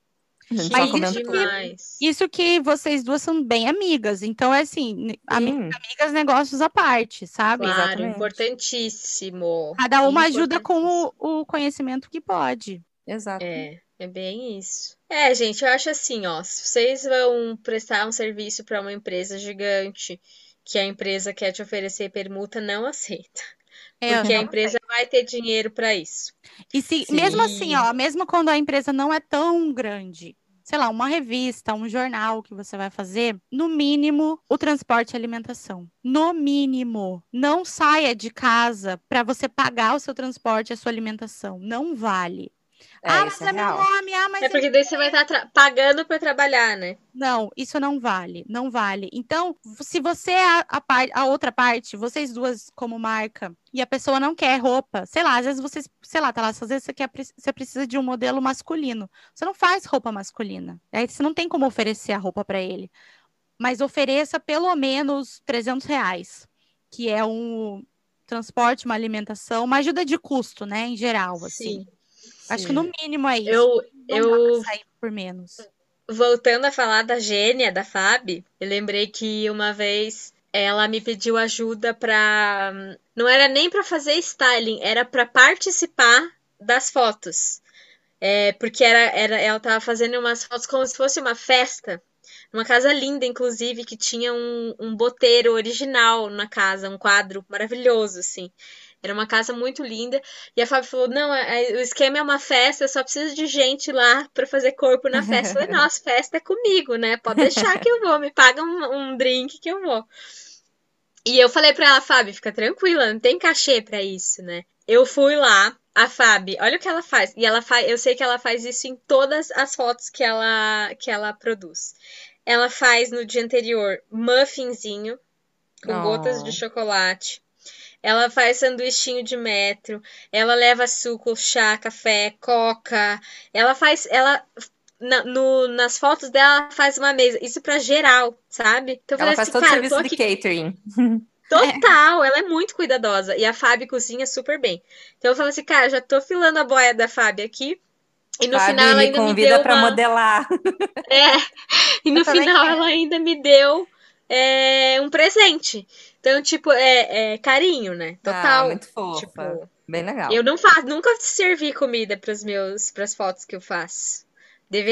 A gente Mas isso demais. Isso que vocês duas são bem amigas. Então, é assim, ami- Sim. amigas, negócios à parte, sabe? Claro, exatamente. importantíssimo. Cada uma ajuda com o, o conhecimento que pode. Exato. É, é bem isso. É, gente, eu acho assim, ó, se vocês vão prestar um serviço para uma empresa gigante, que a empresa quer te oferecer permuta, não aceita. É, Porque a empresa vai ter dinheiro para isso. E se, Sim. mesmo assim, ó, mesmo quando a empresa não é tão grande, sei lá, uma revista, um jornal que você vai fazer, no mínimo, o transporte e alimentação. No mínimo, não saia de casa para você pagar o seu transporte e a sua alimentação. Não vale. É, ah, isso mas é é meu nome, ah, mas É porque daí você vai estar pagando para trabalhar, né? Não, isso não vale, não vale. Então, se você é a, a, a outra parte, vocês duas como marca, e a pessoa não quer roupa, sei lá, às vezes vocês, sei lá, tá lá, às vezes você, quer, você precisa de um modelo masculino. Você não faz roupa masculina. Aí você não tem como oferecer a roupa para ele. Mas ofereça pelo menos 300 reais, que é um transporte, uma alimentação, uma ajuda de custo, né, em geral, assim. Sim. Acho que no mínimo é isso. Eu, Não eu sair por menos. voltando a falar da gênia, da Fábio, eu lembrei que uma vez ela me pediu ajuda pra. Não era nem pra fazer styling, era pra participar das fotos. É, porque era, era, ela tava fazendo umas fotos como se fosse uma festa. Uma casa linda, inclusive, que tinha um, um boteiro original na casa, um quadro maravilhoso, assim. Era uma casa muito linda. E a Fábio falou: Não, a- a- o esquema é uma festa, eu só preciso de gente lá pra fazer corpo na festa. Eu falei: (laughs) Nossa, festa é comigo, né? Pode deixar que eu vou, me paga um, um drink que eu vou. E eu falei pra ela: Fábio, fica tranquila, não tem cachê pra isso, né? Eu fui lá, a Fábio, olha o que ela faz. E ela faz, eu sei que ela faz isso em todas as fotos que ela, que ela produz. Ela faz no dia anterior muffinzinho com Oh. gotas de chocolate. Ela faz sanduichinho de metro. Ela leva suco, chá, café, coca. Ela faz, ela na- no- nas fotos dela ela faz uma mesa. Isso pra geral, sabe? Então Ela faz assim, todo o serviço de catering. (laughs) Total, ela é muito cuidadosa. E a Fábio cozinha super bem. Então eu falei assim, cara, já tô filando a boia da Fábio aqui. E no Fábio, final ela me ainda me convida deu para uma... modelar. É. (laughs) E no final quero. ela ainda me deu é, um presente. Então, tipo, é, é carinho, né? Ah, Total. muito fofa. Tipo, Bem legal. eu não faço, nunca servi comida pros meus, pras fotos que eu faço.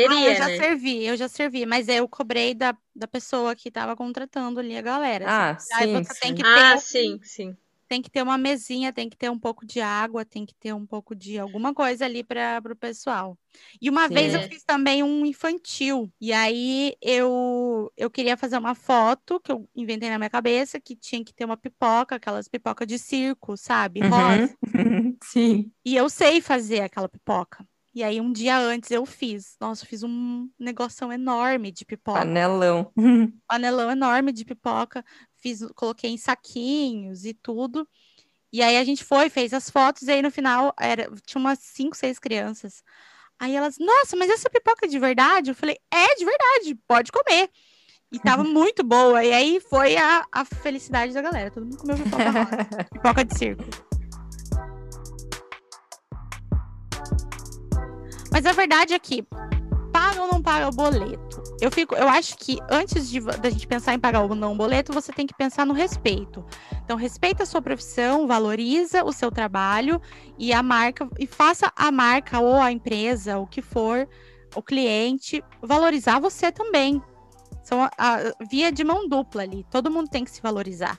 Ah, Deveria, eu já né? servi, eu já servi, mas eu cobrei da, da pessoa que estava contratando ali a galera. Ah, Aí sim, você tem sim. que ter Ah, um- sim, sim. Tem que ter uma mesinha, tem que ter um pouco de água, tem que ter um pouco de alguma coisa ali para o pessoal. E uma vez eu Sim. fiz também um infantil. E aí eu eu queria fazer uma foto que eu inventei na minha cabeça que tinha que ter uma pipoca, aquelas pipoca de circo, sabe? Rosa. Uhum. (laughs) Sim. E eu sei fazer aquela pipoca. E aí um dia antes eu fiz. Nossa, eu fiz um negoção enorme de pipoca Panelão. panelão enorme de pipoca, fiz, coloquei em saquinhos e tudo. E aí a gente foi, fez as fotos, e aí no final era, tinha umas cinco, seis crianças. Aí elas, nossa, mas essa pipoca é de verdade? Eu falei, é de verdade, pode comer. E tava muito boa. E aí foi a, a felicidade da galera. Todo mundo comeu pipoca rosa, (laughs) pipoca de circo. Mas a verdade é que paga ou não paga o boleto? Eu fico, eu acho que antes de da gente pensar em pagar ou não o boleto, você tem que pensar no respeito. Então, respeita a sua profissão, valoriza o seu trabalho e a marca e faça a marca ou a empresa, o que for, o cliente valorizar você também. São a, a via de mão dupla ali. Todo mundo tem que se valorizar.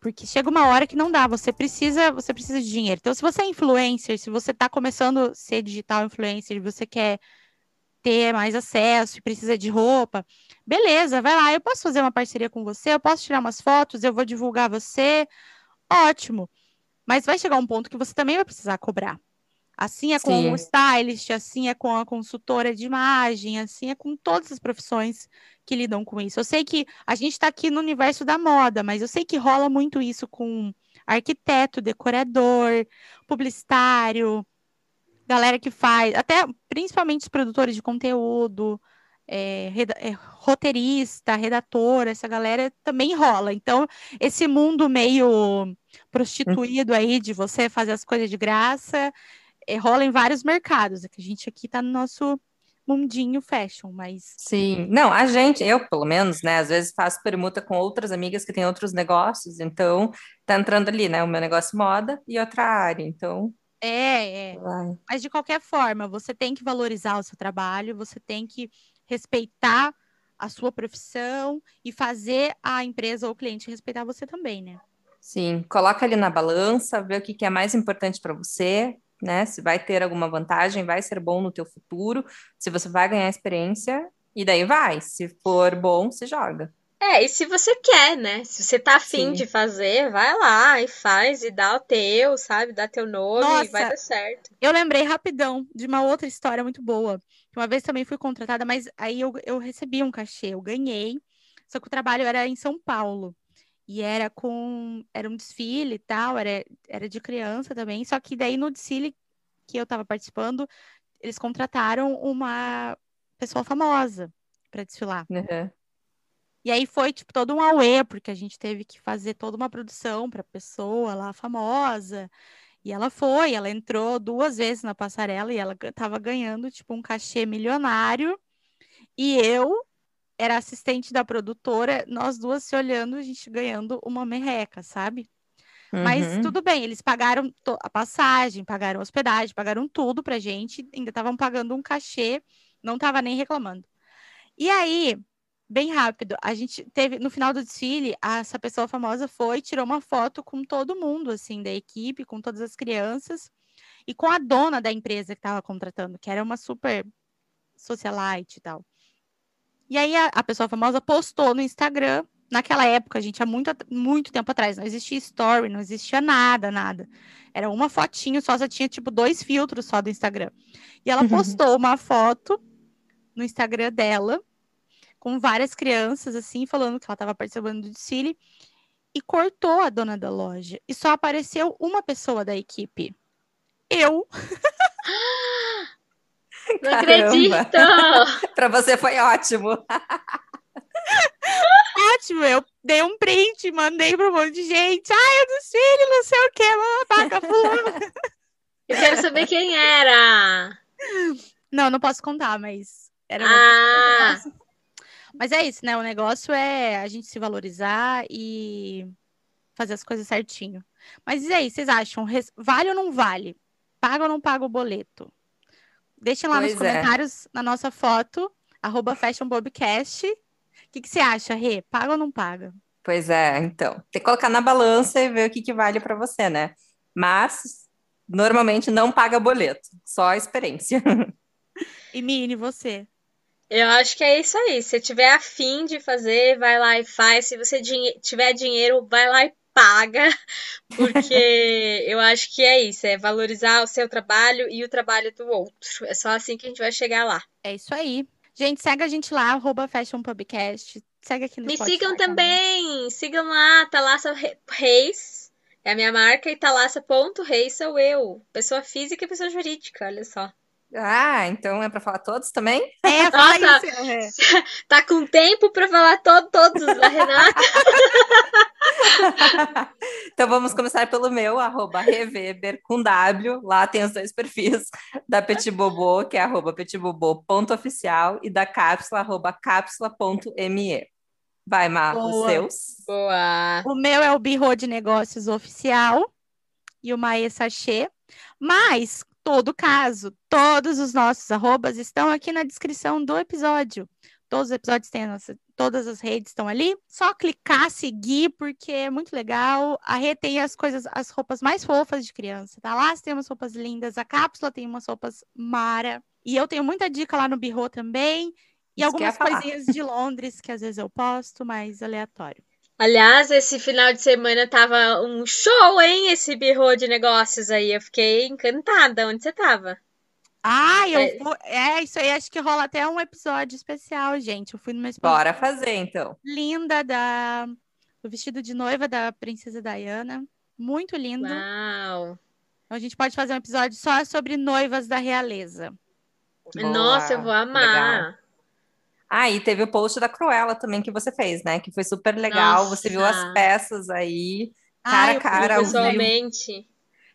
Porque chega uma hora que não dá, você precisa, você precisa de dinheiro. Então, se você é influencer, se você está começando a ser digital influencer, você quer ter mais acesso e precisa de roupa, beleza, vai lá, eu posso fazer uma parceria com você, eu posso tirar umas fotos, eu vou divulgar você, ótimo. Mas vai chegar um ponto que você também vai precisar cobrar. Assim é com Sim. o stylist, assim é com a consultora de imagem, assim é com todas as profissões que lidam com isso. Eu sei que a gente está aqui no universo da moda, mas eu sei que rola muito isso com arquiteto, decorador, publicitário, galera que faz, até principalmente os produtores de conteúdo, é, reda- é, roteirista, redatora, essa galera também rola. Então, esse mundo meio prostituído aí de você fazer as coisas de graça, é, rola em vários mercados. É que a gente aqui tá no nosso mundinho fashion, mas Sim. Não, a gente, eu pelo menos, né, às vezes faço permuta com outras amigas que têm outros negócios, então tá entrando ali, né, o meu negócio moda e outra área, então é, é. vai. Mas de qualquer forma, você tem que valorizar o seu trabalho, você tem que respeitar a sua profissão e fazer a empresa ou o cliente respeitar você também, né? Sim, coloca ali na balança, vê o que que é mais importante para você, né? Se vai ter alguma vantagem, vai ser bom no teu futuro, se você vai ganhar experiência, e daí vai. Se for bom, se joga. É, e se você quer, né? Se você tá afim Sim. de fazer, vai lá e faz e dá o teu, sabe? Dá teu nome e vai Nossa. dar certo. Eu lembrei rapidão de uma outra história muito boa. Uma vez também fui contratada, mas aí eu, eu recebi um cachê, eu ganhei. Só que o trabalho era em São Paulo. E era com. Era um desfile e tal, era, era de criança também. Só que daí no desfile que eu tava participando, eles contrataram uma pessoa famosa para desfilar. Uhum. E aí foi, tipo, todo um auê, porque a gente teve que fazer toda uma produção para pessoa lá famosa. E ela foi, ela entrou duas vezes na passarela e ela ga- tava ganhando, tipo, um cachê milionário. E eu era assistente da produtora, nós duas se olhando, a gente ganhando uma merreca, sabe? Mas Uhum. tudo bem, eles pagaram a passagem, pagaram a hospedagem, pagaram tudo pra gente, ainda estavam pagando um cachê, não tava nem reclamando. E aí, bem rápido, a gente teve, no final do desfile, a- essa pessoa famosa foi, tirou uma foto com todo mundo, assim, da equipe, com todas as crianças, e com a dona da empresa que estava contratando, que era uma super socialite e tal. E aí a, a pessoa famosa postou no Instagram, naquela época, gente, há muito, muito tempo atrás, não existia story, não existia nada, nada. Era uma fotinho só, só tinha tipo dois filtros só do Instagram. E ela postou uma foto no Instagram dela, com várias crianças, assim, falando que ela estava participando do desfile, e cortou a dona da loja. E só apareceu uma pessoa da equipe. Eu. (laughs) Não acredito! (laughs) Para você foi ótimo. (laughs) Ótimo, eu dei um print, mandei para um monte de gente. Ai, eu desfile, não sei o que, mamapaca, fulano. Eu quero saber quem era. Não, não posso contar, mas era Ah. Mas é isso, né? O negócio é a gente se valorizar e fazer as coisas certinho. Mas e aí, vocês acham? Vale ou não vale? Paga ou não paga o boleto? Deixem lá nos Pois é. comentários na nossa foto, arroba FashionBobcast. O que, que você acha, Rê? Paga ou não paga? Pois é, então, tem que colocar na balança e ver o que que vale para você, né? Mas normalmente não paga boleto, só a experiência. (laughs) E Mini, você? Eu acho que é isso aí. Se tiver afim de fazer, vai lá e faz. Se você dinhe- tiver dinheiro, vai lá e paga. (laughs) Porque eu acho que é isso, é valorizar o seu trabalho e o trabalho do outro. É só assim que a gente vai chegar lá. É isso aí. Gente, segue a gente lá, arroba FashionPubcast. Segue aqui no Me Spotify sigam também. Sigam lá, Thalassa Re- Reis. É a minha marca e Thalassa.reis sou eu. Pessoa física e pessoa jurídica, olha só. Ah, então é para falar todos também? É, (laughs) fala Nossa. isso. É. (laughs) Tá com tempo pra falar to todos da Renata? (laughs) Então vamos começar pelo meu, arroba Reveber com W. Lá tem os dois perfis da Petit Bobo, que é arroba petitbobo.oficial, e da cápsula, arroba cápsula.me. Vai, Má, os seus. Boa. O meu é o Birro de Negócios Oficial e o Mae Sachê. Mas, todo caso, todos os nossos arrobas estão aqui na descrição do episódio. Todos os episódios têm nossa, todas as redes estão ali. Só clicar, seguir, porque é muito legal. A Rê tem as coisas, as roupas mais fofas de criança, tá lá? Tem umas roupas lindas, a cápsula tem umas roupas mara. E eu tenho muita dica lá no Birro também. E Isso algumas coisinhas de Londres que às vezes eu posto, mas aleatório. Aliás, esse final de semana tava um show, hein? Esse birro de negócios aí. Eu fiquei encantada. Onde você tava? Ah, eu É. vou. É, isso aí acho que rola até um episódio especial, gente. Eu fui numa exposição Bora fazer, então. linda da do vestido de noiva da princesa Diana. Muito lindo. Uau! Então a gente pode fazer um episódio só sobre noivas da realeza. Nossa, eu vou Boa, amar. legal. Ah, e teve o post da Cruella também que você fez, né? Que foi super legal. Você viu as Nossa. peças aí, cara eu a cara, vivo. Pessoalmente.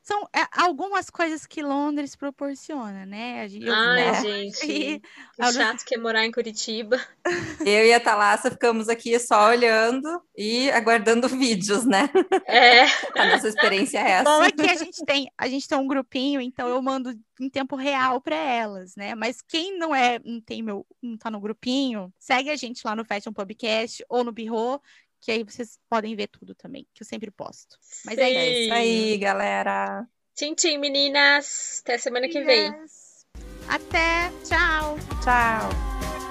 São é, algumas coisas que Londres proporciona, né? A gente, eu- Ai, né? gente. E- Que chato que é morar em Curitiba. (laughs) Eu e a Thalassa ficamos aqui só olhando e aguardando (laughs) vídeos, né? É. A nossa experiência é (laughs) Bom essa. é que a gente tem, a gente tem um grupinho, então eu mando em tempo real para elas, né? Mas quem não é, não tem meu, não tá no grupinho, segue a gente lá no Fashion Podcast ou no Birro, que aí vocês podem ver tudo também, que eu sempre posto. Mas é É isso aí, galera. Tchim, tchim, meninas. Até semana que vem. Até, tchau. Tchau.